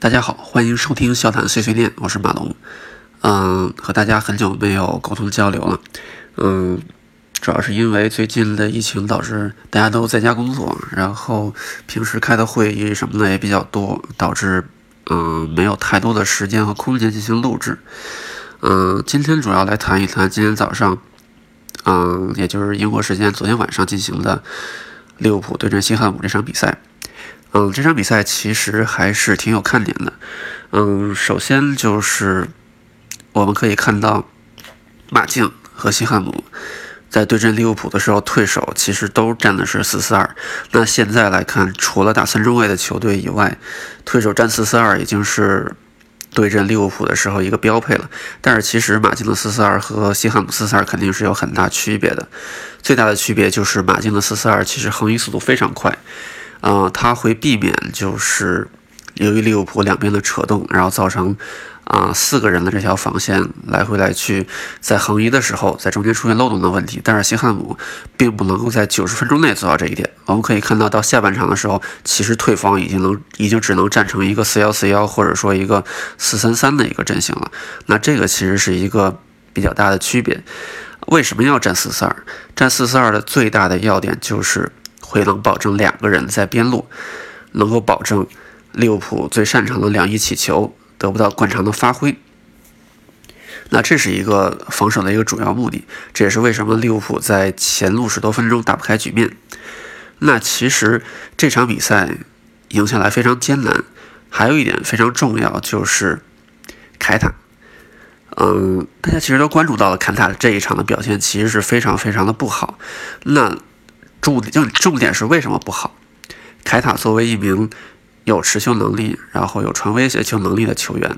大家好，欢迎收听笑谈碎碎念，我是马龙。嗯，和大家很久没有沟通交流了。嗯，主要是因为最近的疫情导致大家都在家工作，然后平时开的会议什么的也比较多，导致嗯没有太多的时间和空间进行录制。嗯，今天主要来谈一谈今天早上，嗯，也就是英国时间昨天晚上进行的利物浦对阵西汉姆这场比赛。嗯，这场比赛其实还是挺有看点的。嗯，首先就是我们可以看到马竞和西汉姆在对阵利物浦的时候，退守其实都站的是四四二。那现在来看，除了打三中卫的球队以外，退守占四四二已经是对阵利物浦的时候一个标配了。但是其实马竞的四四二和西汉姆四四二肯定是有很大区别的。最大的区别就是马竞的四四二其实横移速度非常快。呃，他会避免就是由于利物浦两边的扯动，然后造成啊四个人的这条防线来回来去在横移的时候，在中间出现漏洞的问题。但是西汉姆并不能够在九十分钟内做到这一点。我们可以看到，到下半场的时候，其实退防已经能已经只能站成一个四幺四幺或者说一个四三三的一个阵型了。那这个其实是一个比较大的区别。为什么要站四四二？站四四二的最大的要点就是。会能保证两个人在边路能够保证利物浦最擅长的两翼起球得不到惯常的发挥。那这是一个防守的一个主要目的，这也是为什么利物浦在前路十多分钟打不开局面。那其实这场比赛赢下来非常艰难，还有一点非常重要就是凯塔。嗯，大家其实都关注到了凯塔这一场的表现，其实是非常非常的不好。那重重重点是为什么不好？凯塔作为一名有持球能力，然后有传威胁球能力的球员，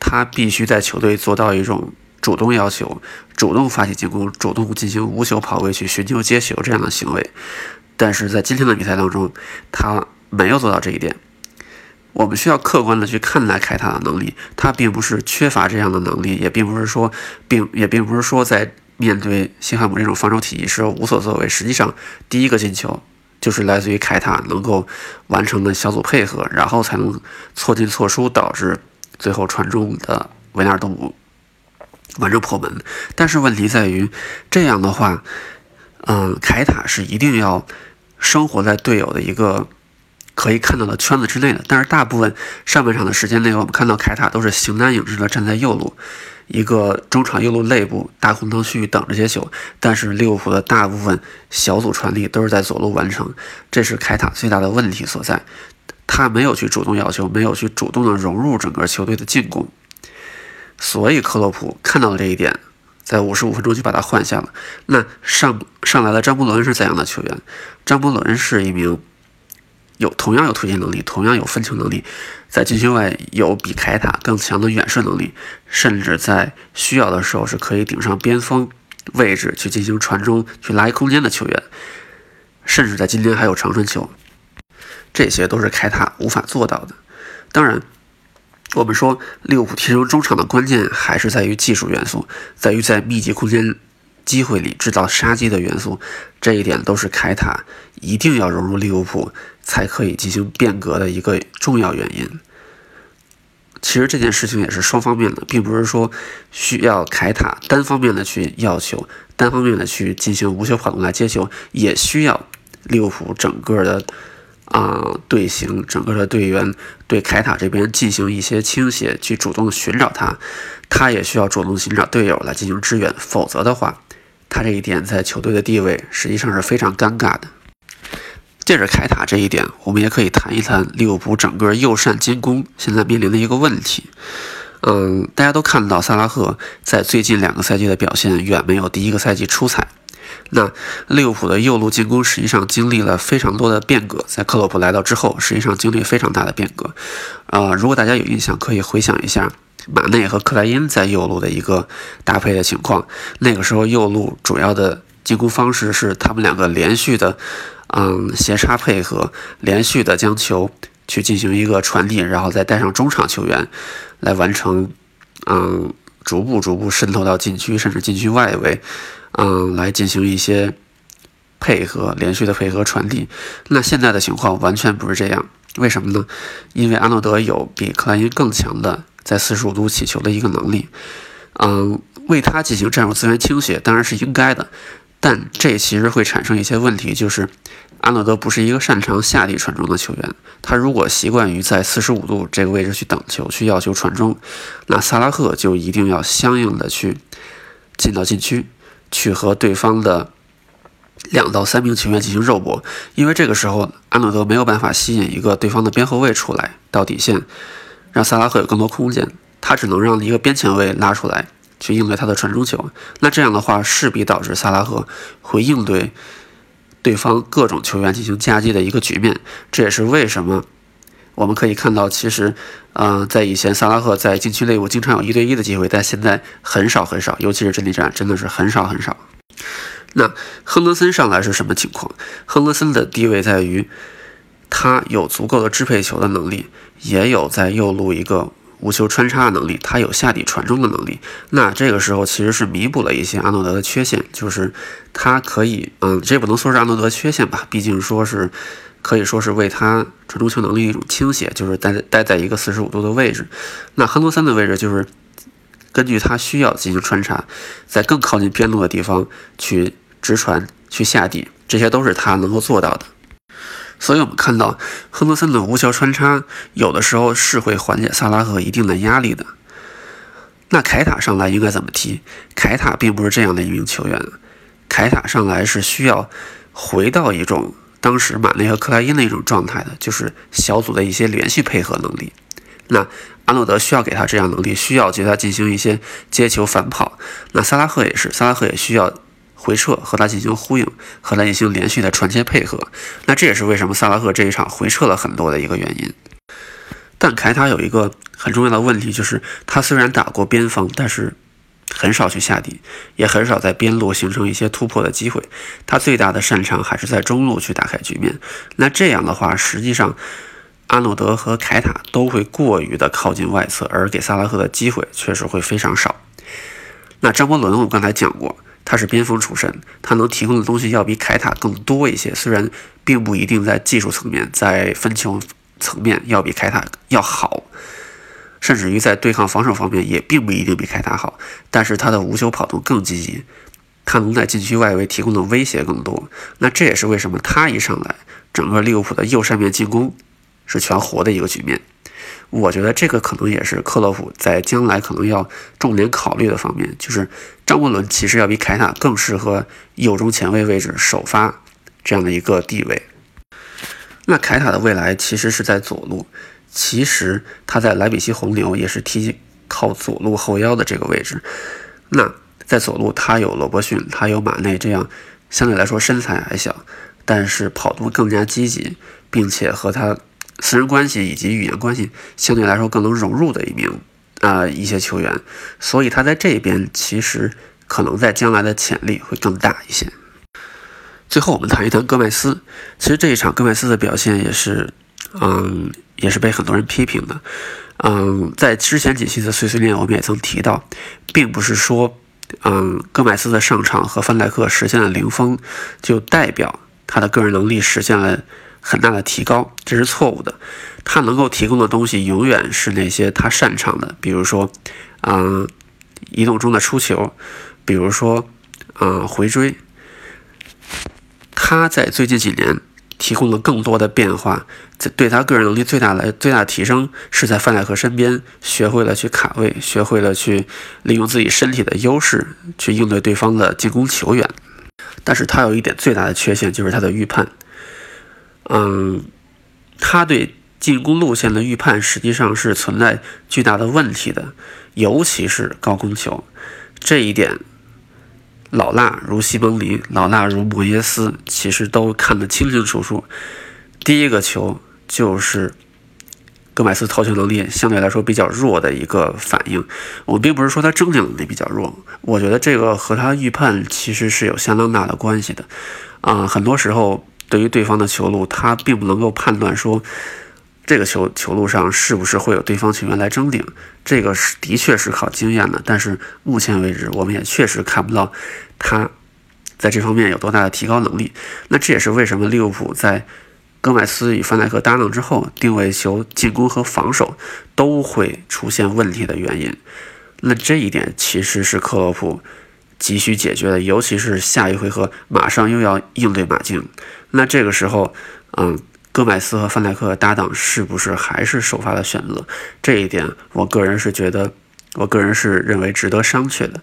他必须在球队做到一种主动要求、主动发起进攻、主动进行无球跑位去寻求接球这样的行为。但是在今天的比赛当中，他没有做到这一点。我们需要客观的去看待凯塔的能力，他并不是缺乏这样的能力，也并不是说，并也并不是说在。面对西汉姆这种防守体系是无所作为。实际上，第一个进球就是来自于凯塔能够完成的小组配合，然后才能错进错出，导致最后传中的维纳尔多姆完成破门。但是问题在于，这样的话，嗯，凯塔是一定要生活在队友的一个可以看到的圈子之内的。但是大部分上半场的时间内，我们看到凯塔都是形单影只的站在右路。一个中场右路内部大空当区域等着接球，但是利物浦的大部分小组传递都是在左路完成，这是凯塔最大的问题所在。他没有去主动要求，没有去主动的融入整个球队的进攻，所以克洛普看到了这一点，在五十五分钟就把他换下了。那上上来的张伯伦是怎样的球员？张伯伦是一名。有同样有推进能力，同样有分球能力，在禁区外有比凯塔更强的远射能力，甚至在需要的时候是可以顶上边锋位置去进行传中、去拉开空间的球员，甚至在今天还有长传球，这些都是凯塔无法做到的。当然，我们说利物浦踢成中场的关键还是在于技术元素，在于在密集空间。机会里制造杀机的元素，这一点都是凯塔一定要融入利物浦才可以进行变革的一个重要原因。其实这件事情也是双方面的，并不是说需要凯塔单方面的去要求，单方面的去进行无球跑动来接球，也需要利物浦整个的啊队形、整个的队员对凯塔这边进行一些倾斜，去主动寻找他，他也需要主动寻找队友来进行支援，否则的话。他这一点在球队的地位实际上是非常尴尬的。借着凯塔这一点，我们也可以谈一谈利物浦整个右扇进攻现在面临的一个问题。嗯，大家都看到萨拉赫在最近两个赛季的表现远没有第一个赛季出彩。那利物浦的右路进攻实际上经历了非常多的变革，在克洛普来到之后，实际上经历非常大的变革。呃，如果大家有印象，可以回想一下。马内和克莱因在右路的一个搭配的情况，那个时候右路主要的进攻方式是他们两个连续的，嗯，斜插配合，连续的将球去进行一个传递，然后再带上中场球员来完成，嗯，逐步逐步渗透到禁区，甚至禁区外围，嗯，来进行一些配合，连续的配合传递。那现在的情况完全不是这样，为什么呢？因为阿诺德有比克莱因更强的在四十五度起球的一个能力。嗯，为他进行战术资源倾斜当然是应该的，但这其实会产生一些问题，就是阿诺德不是一个擅长下地传中的球员。他如果习惯于在四十五度这个位置去等球，去要求传中，那萨拉赫就一定要相应的去进到禁区，去和对方的两到三名球员进行肉搏，因为这个时候阿诺德没有办法吸引一个对方的边后卫出来到底线，让萨拉赫有更多空间。他只能让一个边前卫拉出来去应对他的传中球，那这样的话势必导致萨拉赫会应对对方各种球员进行夹击的一个局面。这也是为什么我们可以看到，其实，嗯，在以前萨拉赫在禁区内部经常有一对一的机会，但现在很少很少，尤其是阵地战真的是很少很少。那亨德森上来是什么情况？亨德森的地位在于他有足够的支配球的能力，也有在右路一个。无球穿插的能力，他有下底传中的能力。那这个时候其实是弥补了一些阿诺德的缺陷，就是他可以，嗯，这不能说是阿诺德的缺陷吧，毕竟说是可以说是为他传中球能力一种倾斜，就是待待在一个四十五度的位置。那亨德森的位置就是根据他需要进行穿插，在更靠近边路的地方去直传、去下底，这些都是他能够做到的。所以我们看到亨德森的无球穿插，有的时候是会缓解萨拉赫一定的压力的。那凯塔上来应该怎么踢？凯塔并不是这样的一名球员，凯塔上来是需要回到一种当时马内和克莱因的一种状态的，就是小组的一些连续配合能力。那阿诺德需要给他这样能力，需要对他进行一些接球反跑。那萨拉赫也是，萨拉赫也需要。回撤和他进行呼应，和他进行连续的传切配合，那这也是为什么萨拉赫这一场回撤了很多的一个原因。但凯塔有一个很重要的问题，就是他虽然打过边锋，但是很少去下底，也很少在边路形成一些突破的机会。他最大的擅长还是在中路去打开局面。那这样的话，实际上阿诺德和凯塔都会过于的靠近外侧，而给萨拉赫的机会确实会非常少。那张伯伦，我刚才讲过。他是边锋出身，他能提供的东西要比凯塔更多一些。虽然并不一定在技术层面，在分球层面要比凯塔要好，甚至于在对抗防守方面也并不一定比凯塔好。但是他的无球跑动更积极，他能在禁区外围提供的威胁更多。那这也是为什么他一上来，整个利物浦的右上面进攻是全活的一个局面。我觉得这个可能也是克洛普在将来可能要重点考虑的方面，就是张伯伦其实要比凯塔更适合右中前卫位置首发这样的一个地位。那凯塔的未来其实是在左路，其实他在莱比锡红牛也是踢靠左路后腰的这个位置。那在左路他有罗伯逊，他有马内这样相对来说身材矮小，但是跑动更加积极，并且和他。私人关系以及语言关系相对来说更能融入的一名啊一些球员，所以他在这边其实可能在将来的潜力会更大一些。最后我们谈一谈戈麦斯，其实这一场戈麦斯的表现也是，嗯，也是被很多人批评的。嗯，在之前几期的碎碎念我们也曾提到，并不是说，嗯，戈麦斯的上场和范戴克实现了零封，就代表他的个人能力实现了。很大的提高，这是错误的。他能够提供的东西永远是那些他擅长的，比如说，啊，移动中的出球，比如说，啊，回追。他在最近几年提供了更多的变化，这对他个人能力最大的最大的提升是在范戴克身边学会了去卡位，学会了去利用自己身体的优势去应对对方的进攻球员。但是他有一点最大的缺陷，就是他的预判。嗯，他对进攻路线的预判实际上是存在巨大的问题的，尤其是高空球，这一点，老辣如西蒙尼、老辣如莫耶斯其实都看得清清楚楚。第一个球就是戈麦斯投球能力相对来说比较弱的一个反应。我并不是说他争抢能力比较弱，我觉得这个和他预判其实是有相当大的关系的。啊，很多时候。对于对方的球路，他并不能够判断说这个球球路上是不是会有对方球员来争顶，这个是的确是靠经验的。但是目前为止，我们也确实看不到他在这方面有多大的提高能力。那这也是为什么利物浦在戈麦斯与范戴克搭档之后，定位球、进攻和防守都会出现问题的原因。那这一点其实是克洛普急需解决的，尤其是下一回合马上又要应对马竞。那这个时候，嗯。戈麦斯和范戴克搭档是不是还是首发的选择？这一点，我个人是觉得，我个人是认为值得商榷的。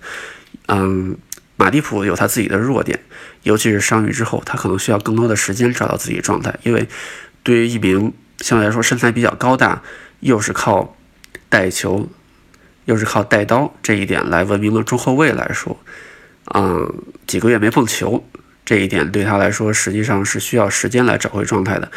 嗯，马蒂普有他自己的弱点，尤其是伤愈之后，他可能需要更多的时间找到自己状态。因为对于一名相对来说身材比较高大，又是靠带球，又是靠带刀这一点来闻名的中后卫来说，嗯，几个月没碰球。这一点对他来说，实际上是需要时间来找回状态的。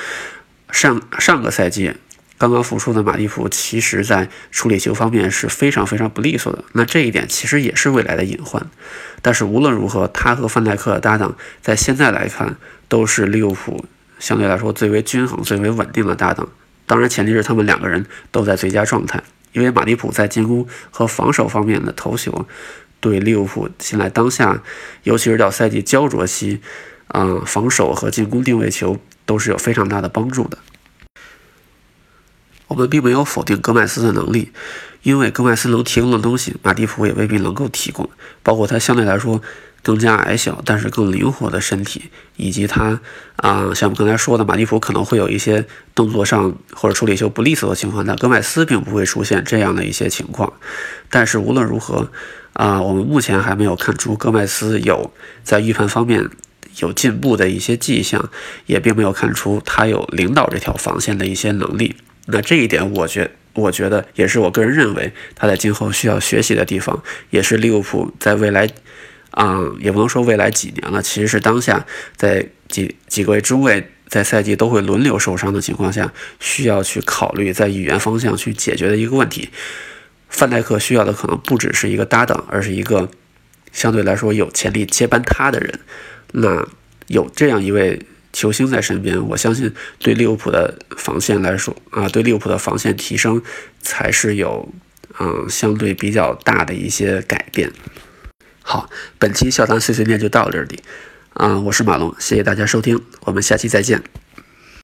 上上个赛季刚刚复出的马蒂普，其实在处理球方面是非常非常不利索的。那这一点其实也是未来的隐患。但是无论如何，他和范戴克的搭档，在现在来看，都是利物浦相对来说最为均衡、最为稳定的搭档。当然，前提是他们两个人都在最佳状态。因为马蒂普在进攻和防守方面的头球。对利物浦现在当下，尤其是到赛季焦灼期，嗯，防守和进攻定位球都是有非常大的帮助的。我们并没有否定戈麦斯的能力，因为戈麦斯能提供的东西，马蒂普也未必能够提供，包括他相对来说更加矮小，但是更灵活的身体，以及他啊，像我们刚才说的，马蒂普可能会有一些动作上或者处理球不利索的情况，但戈麦斯并不会出现这样的一些情况。但是无论如何。啊，我们目前还没有看出戈麦斯有在预判方面有进步的一些迹象，也并没有看出他有领导这条防线的一些能力。那这一点，我觉我觉得也是我个人认为他在今后需要学习的地方，也是利物浦在未来，啊，也不能说未来几年了，其实是当下在几几个位中卫在赛季都会轮流受伤的情况下，需要去考虑在语言方向去解决的一个问题。范戴克需要的可能不只是一个搭档，而是一个相对来说有潜力接班他的人。那有这样一位球星在身边，我相信对利物浦的防线来说啊，对利物浦的防线提升才是有嗯相对比较大的一些改变。好，本期笑谈碎碎念就到这里，啊，我是马龙，谢谢大家收听，我们下期再见。